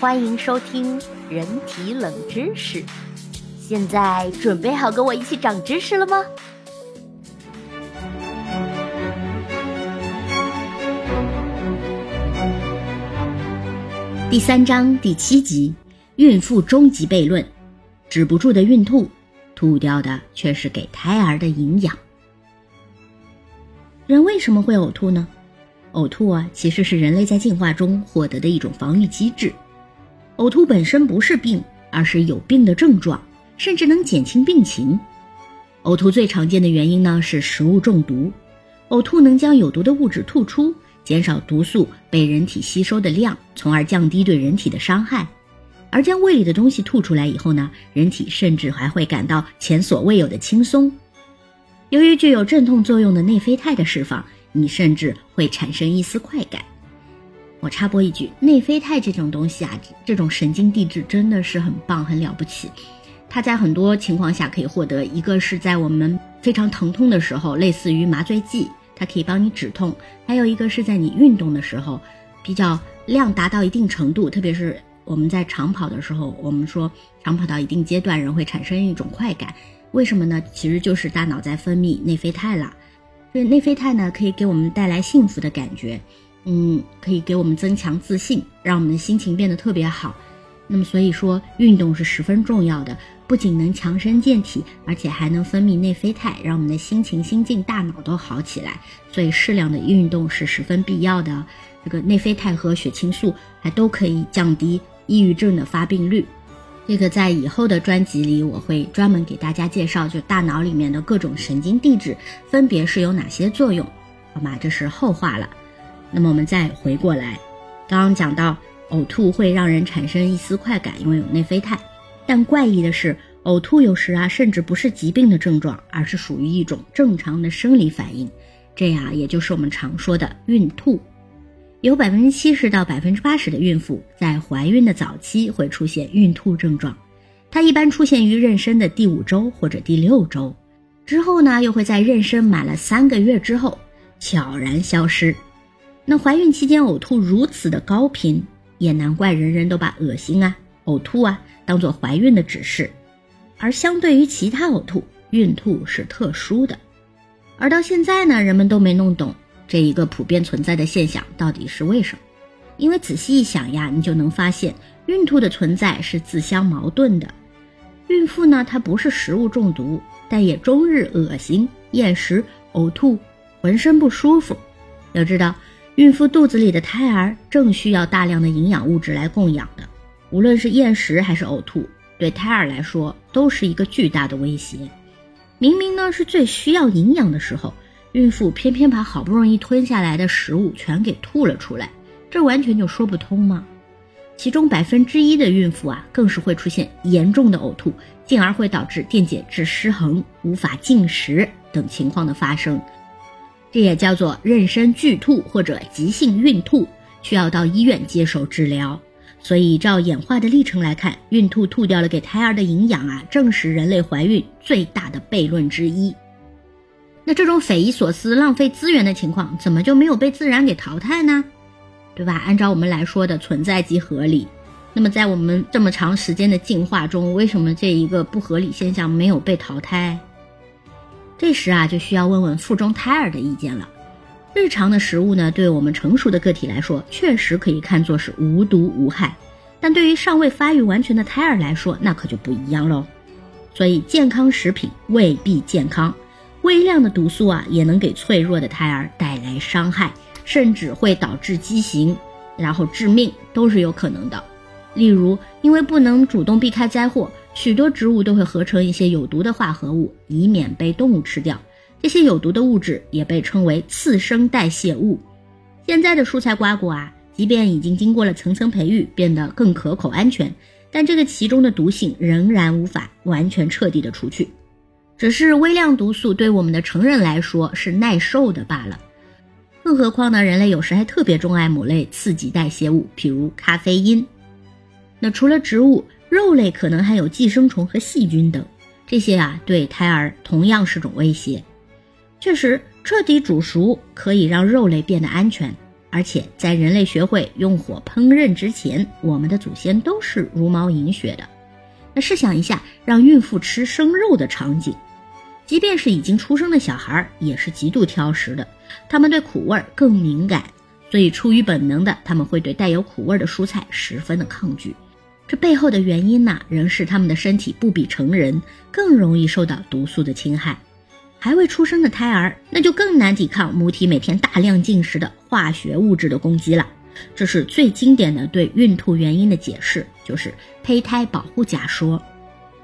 欢迎收听人体冷知识。现在准备好跟我一起长知识了吗？第三章第七集：孕妇终极悖论，止不住的孕吐，吐掉的却是给胎儿的营养。人为什么会呕吐呢？呕吐啊，其实是人类在进化中获得的一种防御机制。呕吐本身不是病，而是有病的症状，甚至能减轻病情。呕吐最常见的原因呢是食物中毒。呕吐能将有毒的物质吐出，减少毒素被人体吸收的量，从而降低对人体的伤害。而将胃里的东西吐出来以后呢，人体甚至还会感到前所未有的轻松。由于具有镇痛作用的内啡肽的释放。你甚至会产生一丝快感。我插播一句，内啡肽这种东西啊，这种神经递质真的是很棒、很了不起。它在很多情况下可以获得，一个是在我们非常疼痛的时候，类似于麻醉剂，它可以帮你止痛；还有一个是在你运动的时候，比较量达到一定程度，特别是我们在长跑的时候，我们说长跑到一定阶段，人会产生一种快感。为什么呢？其实就是大脑在分泌内啡肽了。这内啡肽呢，可以给我们带来幸福的感觉，嗯，可以给我们增强自信，让我们的心情变得特别好。那么，所以说运动是十分重要的，不仅能强身健体，而且还能分泌内啡肽，让我们的心情、心境、大脑都好起来。所以，适量的运动是十分必要的。这个内啡肽和血清素还都可以降低抑郁症的发病率。这个在以后的专辑里，我会专门给大家介绍，就大脑里面的各种神经递质分别是有哪些作用，好吗？这是后话了。那么我们再回过来，刚刚讲到呕吐会让人产生一丝快感，因为有内啡肽。但怪异的是，呕吐有时啊，甚至不是疾病的症状，而是属于一种正常的生理反应。这呀，也就是我们常说的孕吐。有百分之七十到百分之八十的孕妇在怀孕的早期会出现孕吐症状，它一般出现于妊娠的第五周或者第六周，之后呢又会在妊娠满了三个月之后悄然消失。那怀孕期间呕吐如此的高频，也难怪人人都把恶心啊、呕吐啊当做怀孕的指示，而相对于其他呕吐，孕吐是特殊的。而到现在呢，人们都没弄懂。这一个普遍存在的现象到底是为什么？因为仔细一想呀，你就能发现孕吐的存在是自相矛盾的。孕妇呢，她不是食物中毒，但也终日恶心、厌食、呕吐，浑身不舒服。要知道，孕妇肚子里的胎儿正需要大量的营养物质来供养的，无论是厌食还是呕吐，对胎儿来说都是一个巨大的威胁。明明呢是最需要营养的时候。孕妇偏偏把好不容易吞下来的食物全给吐了出来，这完全就说不通吗？其中百分之一的孕妇啊，更是会出现严重的呕吐，进而会导致电解质失衡、无法进食等情况的发生。这也叫做妊娠剧吐或者急性孕吐，需要到医院接受治疗。所以，照演化的历程来看，孕吐吐掉了给胎儿的营养啊，正是人类怀孕最大的悖论之一。那这种匪夷所思、浪费资源的情况，怎么就没有被自然给淘汰呢？对吧？按照我们来说的存在即合理，那么在我们这么长时间的进化中，为什么这一个不合理现象没有被淘汰？这时啊，就需要问问腹中胎儿的意见了。日常的食物呢，对我们成熟的个体来说，确实可以看作是无毒无害，但对于尚未发育完全的胎儿来说，那可就不一样喽。所以，健康食品未必健康。微量的毒素啊，也能给脆弱的胎儿带来伤害，甚至会导致畸形，然后致命，都是有可能的。例如，因为不能主动避开灾祸，许多植物都会合成一些有毒的化合物，以免被动物吃掉。这些有毒的物质也被称为次生代谢物。现在的蔬菜瓜果啊，即便已经经过了层层培育，变得更可口安全，但这个其中的毒性仍然无法完全彻底的除去。只是微量毒素对我们的成人来说是耐受的罢了，更何况呢？人类有时还特别钟爱某类刺激代谢物，譬如咖啡因。那除了植物，肉类可能还有寄生虫和细菌等，这些啊对胎儿同样是种威胁。确实，彻底煮熟可以让肉类变得安全，而且在人类学会用火烹饪之前，我们的祖先都是茹毛饮血的。那试想一下，让孕妇吃生肉的场景，即便是已经出生的小孩，也是极度挑食的。他们对苦味更敏感，所以出于本能的，他们会对带有苦味的蔬菜十分的抗拒。这背后的原因呢，仍是他们的身体不比成人，更容易受到毒素的侵害。还未出生的胎儿，那就更难抵抗母体每天大量进食的化学物质的攻击了。这是最经典的对孕吐原因的解释，就是胚胎保护假说。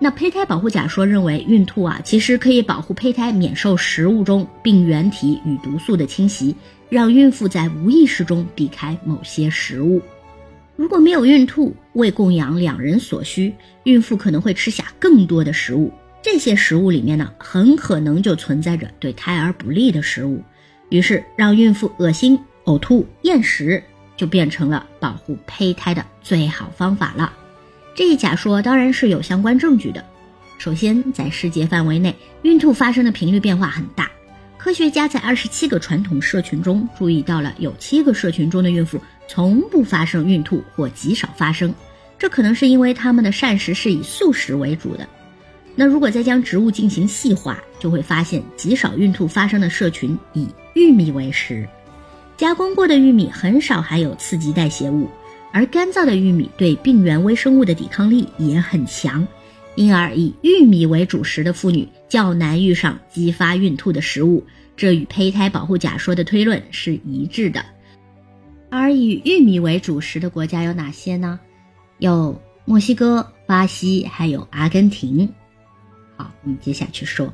那胚胎保护假说认为，孕吐啊，其实可以保护胚胎免受食物中病原体与毒素的侵袭，让孕妇在无意识中避开某些食物。如果没有孕吐，为供养两人所需，孕妇可能会吃下更多的食物。这些食物里面呢，很可能就存在着对胎儿不利的食物，于是让孕妇恶心、呕吐、厌食，就变成了保护胚胎的最好方法了。这一假说当然是有相关证据的。首先，在世界范围内，孕吐发生的频率变化很大。科学家在二十七个传统社群中注意到了，有七个社群中的孕妇从不发生孕吐或极少发生，这可能是因为他们的膳食是以素食为主的。那如果再将植物进行细化，就会发现极少孕吐发生的社群以玉米为食，加工过的玉米很少含有刺激代谢物，而干燥的玉米对病原微生物的抵抗力也很强，因而以玉米为主食的妇女较难遇上激发孕吐的食物，这与胚胎保护假说的推论是一致的。而以玉米为主食的国家有哪些呢？有墨西哥、巴西，还有阿根廷。好，我们接下去说，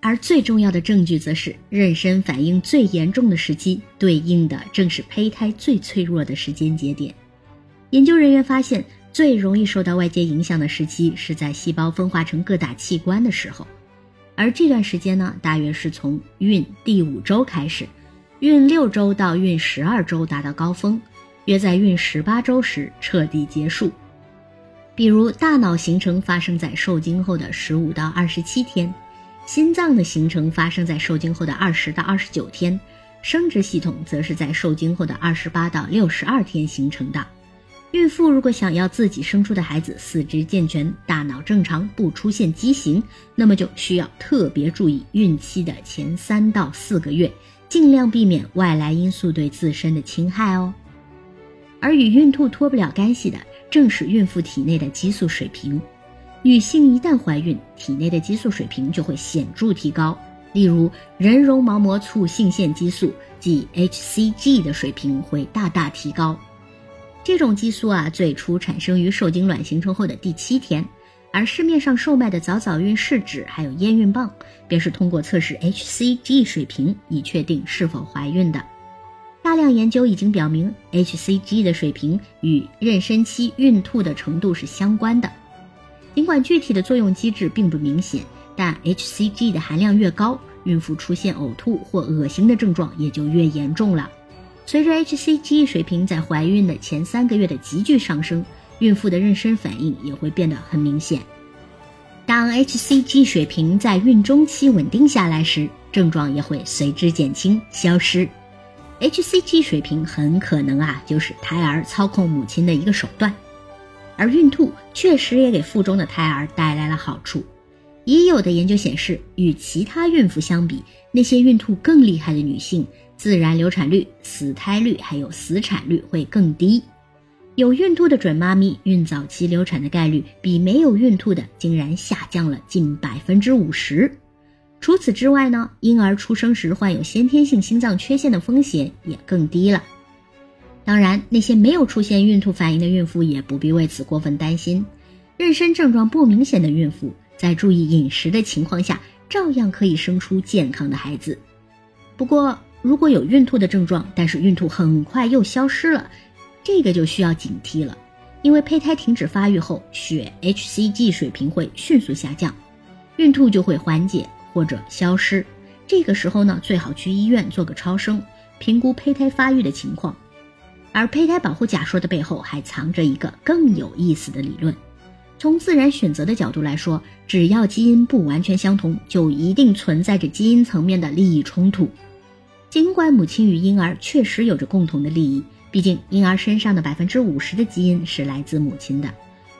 而最重要的证据则是妊娠反应最严重的时期，对应的正是胚胎最脆弱的时间节点。研究人员发现，最容易受到外界影响的时期是在细胞分化成各大器官的时候，而这段时间呢，大约是从孕第五周开始，孕六周到孕十二周达到高峰，约在孕十八周时彻底结束。比如，大脑形成发生在受精后的十五到二十七天，心脏的形成发生在受精后的二十到二十九天，生殖系统则是在受精后的二十八到六十二天形成的。孕妇如果想要自己生出的孩子四肢健全、大脑正常、不出现畸形，那么就需要特别注意孕期的前三到四个月，尽量避免外来因素对自身的侵害哦。而与孕吐脱不了干系的。正是孕妇体内的激素水平，女性一旦怀孕，体内的激素水平就会显著提高。例如，人绒毛膜促性腺激素即 hCG 的水平会大大提高。这种激素啊，最初产生于受精卵形成后的第七天，而市面上售卖的早早孕试纸还有验孕棒，便是通过测试 hCG 水平以确定是否怀孕的。大量研究已经表明，hCG 的水平与妊娠期孕吐的程度是相关的。尽管具体的作用机制并不明显，但 hCG 的含量越高，孕妇出现呕吐或恶心的症状也就越严重了。随着 hCG 水平在怀孕的前三个月的急剧上升，孕妇的妊娠反应也会变得很明显。当 hCG 水平在孕中期稳定下来时，症状也会随之减轻消失。hCG 水平很可能啊，就是胎儿操控母亲的一个手段，而孕吐确实也给腹中的胎儿带来了好处。已有的研究显示，与其他孕妇相比，那些孕吐更厉害的女性，自然流产率、死胎率还有死产率会更低。有孕吐的准妈咪，孕早期流产的概率比没有孕吐的竟然下降了近百分之五十。除此之外呢，婴儿出生时患有先天性心脏缺陷的风险也更低了。当然，那些没有出现孕吐反应的孕妇也不必为此过分担心。妊娠症状不明显的孕妇，在注意饮食的情况下，照样可以生出健康的孩子。不过，如果有孕吐的症状，但是孕吐很快又消失了，这个就需要警惕了，因为胚胎停止发育后，血 hCG 水平会迅速下降，孕吐就会缓解。或者消失，这个时候呢，最好去医院做个超声，评估胚胎发育的情况。而胚胎保护假说的背后还藏着一个更有意思的理论。从自然选择的角度来说，只要基因不完全相同，就一定存在着基因层面的利益冲突。尽管母亲与婴儿确实有着共同的利益，毕竟婴儿身上的百分之五十的基因是来自母亲的，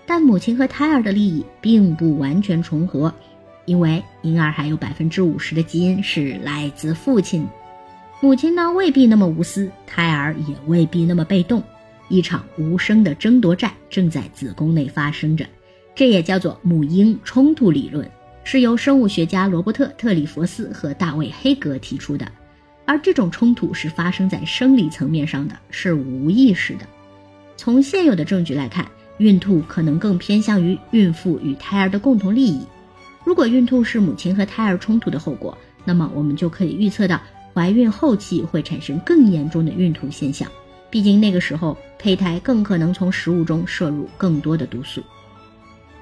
但母亲和胎儿的利益并不完全重合，因为婴儿还有百分之五十的基因是来自父亲。母亲呢未必那么无私，胎儿也未必那么被动，一场无声的争夺战正在子宫内发生着，这也叫做母婴冲突理论。是由生物学家罗伯特·特里弗斯和大卫·黑格提出的，而这种冲突是发生在生理层面上的，是无意识的。从现有的证据来看，孕吐可能更偏向于孕妇与胎儿的共同利益。如果孕吐是母亲和胎儿冲突的后果，那么我们就可以预测到怀孕后期会产生更严重的孕吐现象。毕竟那个时候胚胎更可能从食物中摄入更多的毒素。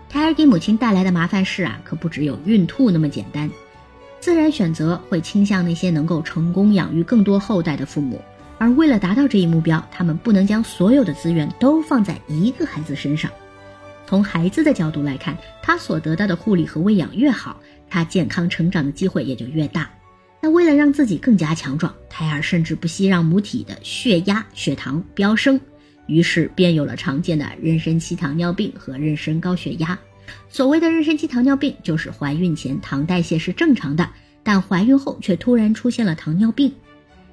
胎儿给母亲带来的麻烦事啊，可不只有孕吐那么简单。自然选择会倾向那些能够成功养育更多后代的父母，而为了达到这一目标，他们不能将所有的资源都放在一个孩子身上。从孩子的角度来看，他所得到的护理和喂养越好，他健康成长的机会也就越大。那为了让自己更加强壮，胎儿甚至不惜让母体的血压、血糖飙升。于是便有了常见的妊娠期糖尿病和妊娠高血压。所谓的妊娠期糖尿病，就是怀孕前糖代谢是正常的，但怀孕后却突然出现了糖尿病。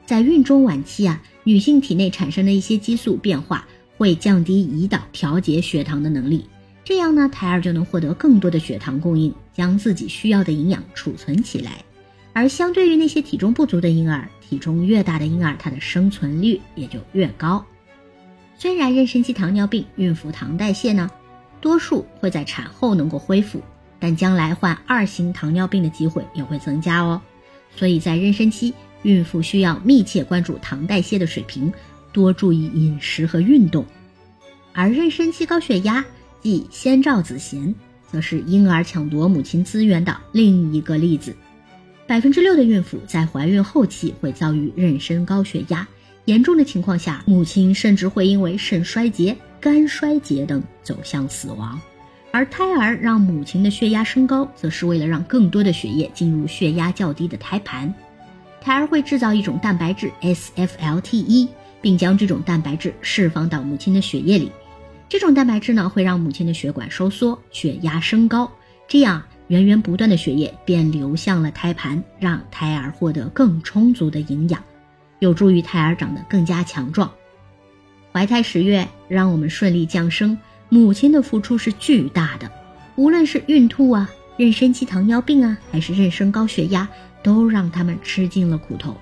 在孕中晚期啊，女性体内产生的一些激素变化会降低胰岛调节血糖的能力，这样呢，胎儿就能获得更多的血糖供应，将自己需要的营养储存起来。而相对于那些体重不足的婴儿，体重越大的婴儿，它的生存率也就越高。虽然妊娠期糖尿病孕妇糖代谢呢，多数会在产后能够恢复，但将来患二型糖尿病的机会也会增加哦。所以在妊娠期，孕妇需要密切关注糖代谢的水平，多注意饮食和运动。而妊娠期高血压，即先兆子痫，则是婴儿抢夺母亲资源的另一个例子。百分之六的孕妇在怀孕后期会遭遇妊娠高血压。严重的情况下，母亲甚至会因为肾衰竭、肝衰竭等走向死亡。而胎儿让母亲的血压升高，则是为了让更多的血液进入血压较低的胎盘。胎儿会制造一种蛋白质 SFLT1，并将这种蛋白质释放到母亲的血液里。这种蛋白质呢，会让母亲的血管收缩，血压升高，这样源源不断的血液便流向了胎盘，让胎儿获得更充足的营养。有助于胎儿长得更加强壮。怀胎十月让我们顺利降生，母亲的付出是巨大的。无论是孕吐啊、妊娠期糖尿病啊，还是妊娠高血压，都让他们吃尽了苦头。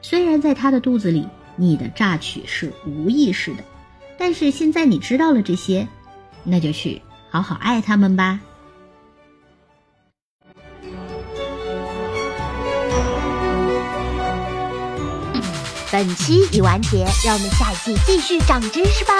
虽然在他的肚子里，你的榨取是无意识的，但是现在你知道了这些，那就去好好爱他们吧。本期已完结，让我们下一期继续长知识吧。